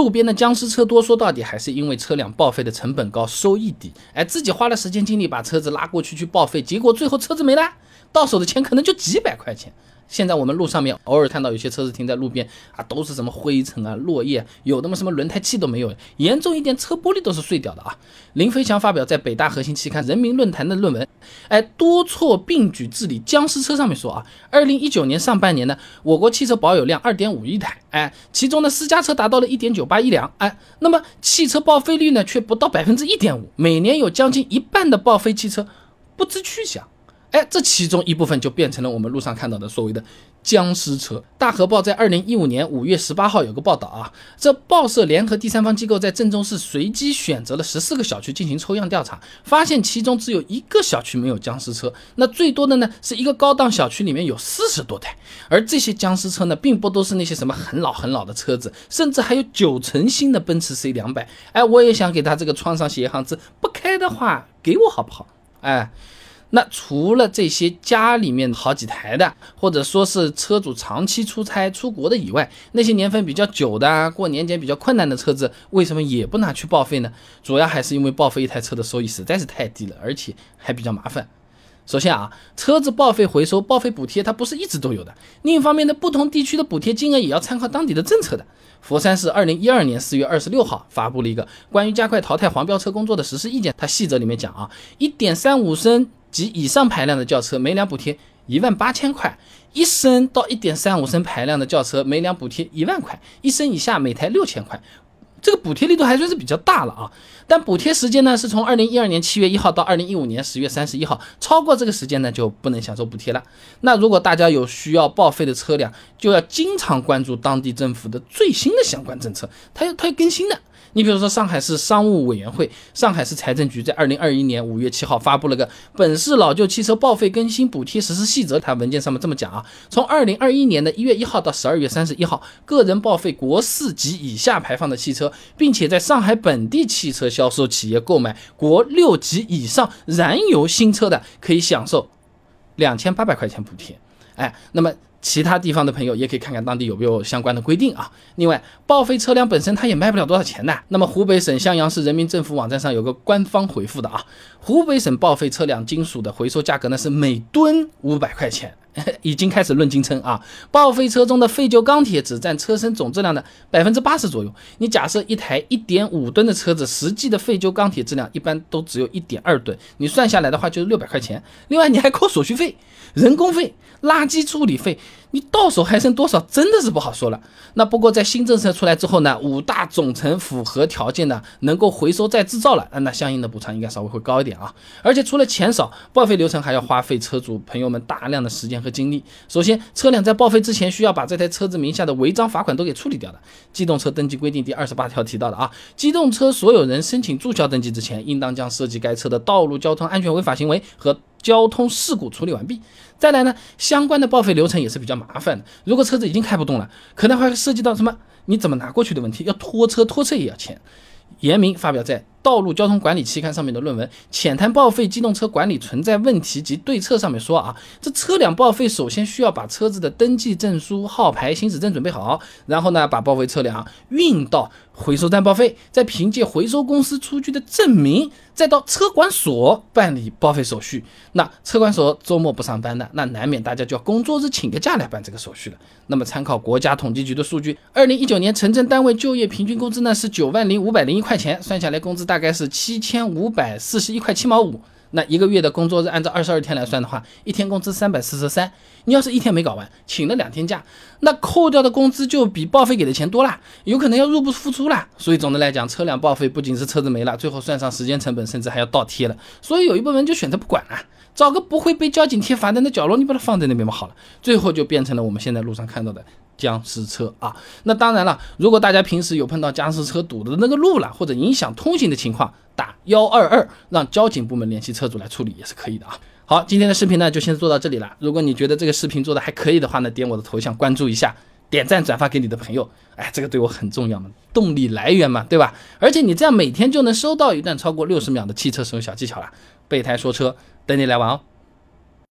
路边的僵尸车多，说到底还是因为车辆报废的成本高，收益低。哎，自己花了时间精力把车子拉过去去报废，结果最后车子没了，到手的钱可能就几百块钱。现在我们路上面偶尔看到有些车子停在路边啊，都是什么灰尘啊、落叶，有的么什么轮胎气都没有，严重一点车玻璃都是碎掉的啊。林飞翔发表在北大核心期刊《人民论坛》的论文，哎，多措并举治理僵尸车上面说啊，二零一九年上半年呢，我国汽车保有量二点五亿台，哎，其中呢私家车达到了一点九八亿辆，哎，那么汽车报废率呢却不到百分之一点五，每年有将近一半的报废汽车不知去向。哎，这其中一部分就变成了我们路上看到的所谓的僵尸车。大河报在二零一五年五月十八号有个报道啊，这报社联合第三方机构在郑州市随机选择了十四个小区进行抽样调查，发现其中只有一个小区没有僵尸车，那最多的呢是一个高档小区里面有四十多台，而这些僵尸车呢，并不都是那些什么很老很老的车子，甚至还有九成新的奔驰 C 两百。哎，我也想给他这个窗上写一行字，不开的话给我好不好？哎。那除了这些家里面好几台的，或者说是车主长期出差出国的以外，那些年份比较久的、过年检比较困难的车子，为什么也不拿去报废呢？主要还是因为报废一台车的收益实在是太低了，而且还比较麻烦。首先啊，车子报废回收、报废补贴它不是一直都有的。另一方面呢，不同地区的补贴金额也要参考当地的政策的。佛山市二零一二年四月二十六号发布了一个关于加快淘汰黄标车工作的实施意见，它细则里面讲啊，一点三五升。及以上排量的轿车每辆补贴一万八千块，一升到一点三五升排量的轿车每辆补贴一万块，一升以下每台六千块，这个补贴力度还算是比较大了啊。但补贴时间呢是从二零一二年七月一号到二零一五年十月三十一号，超过这个时间呢就不能享受补贴了。那如果大家有需要报废的车辆，就要经常关注当地政府的最新的相关政策，它要它要更新的。你比如说，上海市商务委员会、上海市财政局在二零二一年五月七号发布了个《本市老旧汽车报废更新补贴实施细则》，它文件上面这么讲啊：从二零二一年的一月一号到十二月三十一号，个人报废国四级以下排放的汽车，并且在上海本地汽车销售企业购买国六级以上燃油新车的，可以享受两千八百块钱补贴。哎，那么。其他地方的朋友也可以看看当地有没有相关的规定啊。另外，报废车辆本身它也卖不了多少钱的。那么，湖北省襄阳市人民政府网站上有个官方回复的啊，湖北省报废车辆金属的回收价格呢是每吨五百块钱，已经开始论斤称啊。报废车中的废旧钢铁只占车身总质量的百分之八十左右。你假设一台一点五吨的车子，实际的废旧钢铁质量一般都只有一点二吨，你算下来的话就是六百块钱。另外，你还扣手续费、人工费。垃圾处理费，你到手还剩多少，真的是不好说了。那不过在新政策出来之后呢，五大总成符合条件的，能够回收再制造了，那相应的补偿应该稍微会高一点啊。而且除了钱少，报废流程还要花费车主朋友们大量的时间和精力。首先，车辆在报废之前需要把这台车子名下的违章罚款都给处理掉的。机动车登记规定第二十八条提到的啊，机动车所有人申请注销登记之前，应当将涉及该车的道路交通安全违法行为和交通事故处理完毕。再来呢，相关的报废流程也是比较麻烦的。如果车子已经开不动了，可能还会涉及到什么你怎么拿过去的问题，要拖车，拖车也要钱。严明发表在《道路交通管理》期刊上面的论文《浅谈报废机动车管理存在问题及对策》上面说啊，这车辆报废首先需要把车子的登记证书、号牌、行驶证准备好，然后呢，把报废车辆运到。回收站报废，再凭借回收公司出具的证明，再到车管所办理报废手续。那车管所周末不上班的，那难免大家就要工作日请个假来办这个手续了。那么参考国家统计局的数据，二零一九年城镇单位就业平均工资呢是九万零五百零一块钱，算下来工资大概是七千五百四十一块七毛五。那一个月的工作日按照二十二天来算的话，一天工资三百四十三。你要是一天没搞完，请了两天假，那扣掉的工资就比报废给的钱多啦，有可能要入不敷出啦。所以总的来讲，车辆报废不仅是车子没了，最后算上时间成本，甚至还要倒贴了。所以有一部分人就选择不管了，找个不会被交警贴罚单的角落，你把它放在那边嘛好了。最后就变成了我们现在路上看到的僵尸车啊。那当然了，如果大家平时有碰到僵尸车堵的那个路了，或者影响通行的情况，打幺二二，让交警部门联系车主来处理也是可以的啊。好，今天的视频呢就先做到这里了。如果你觉得这个视频做的还可以的话呢，点我的头像关注一下，点赞转发给你的朋友，哎，这个对我很重要嘛，动力来源嘛，对吧？而且你这样每天就能收到一段超过六十秒的汽车使用小技巧了。备胎说车，等你来玩哦。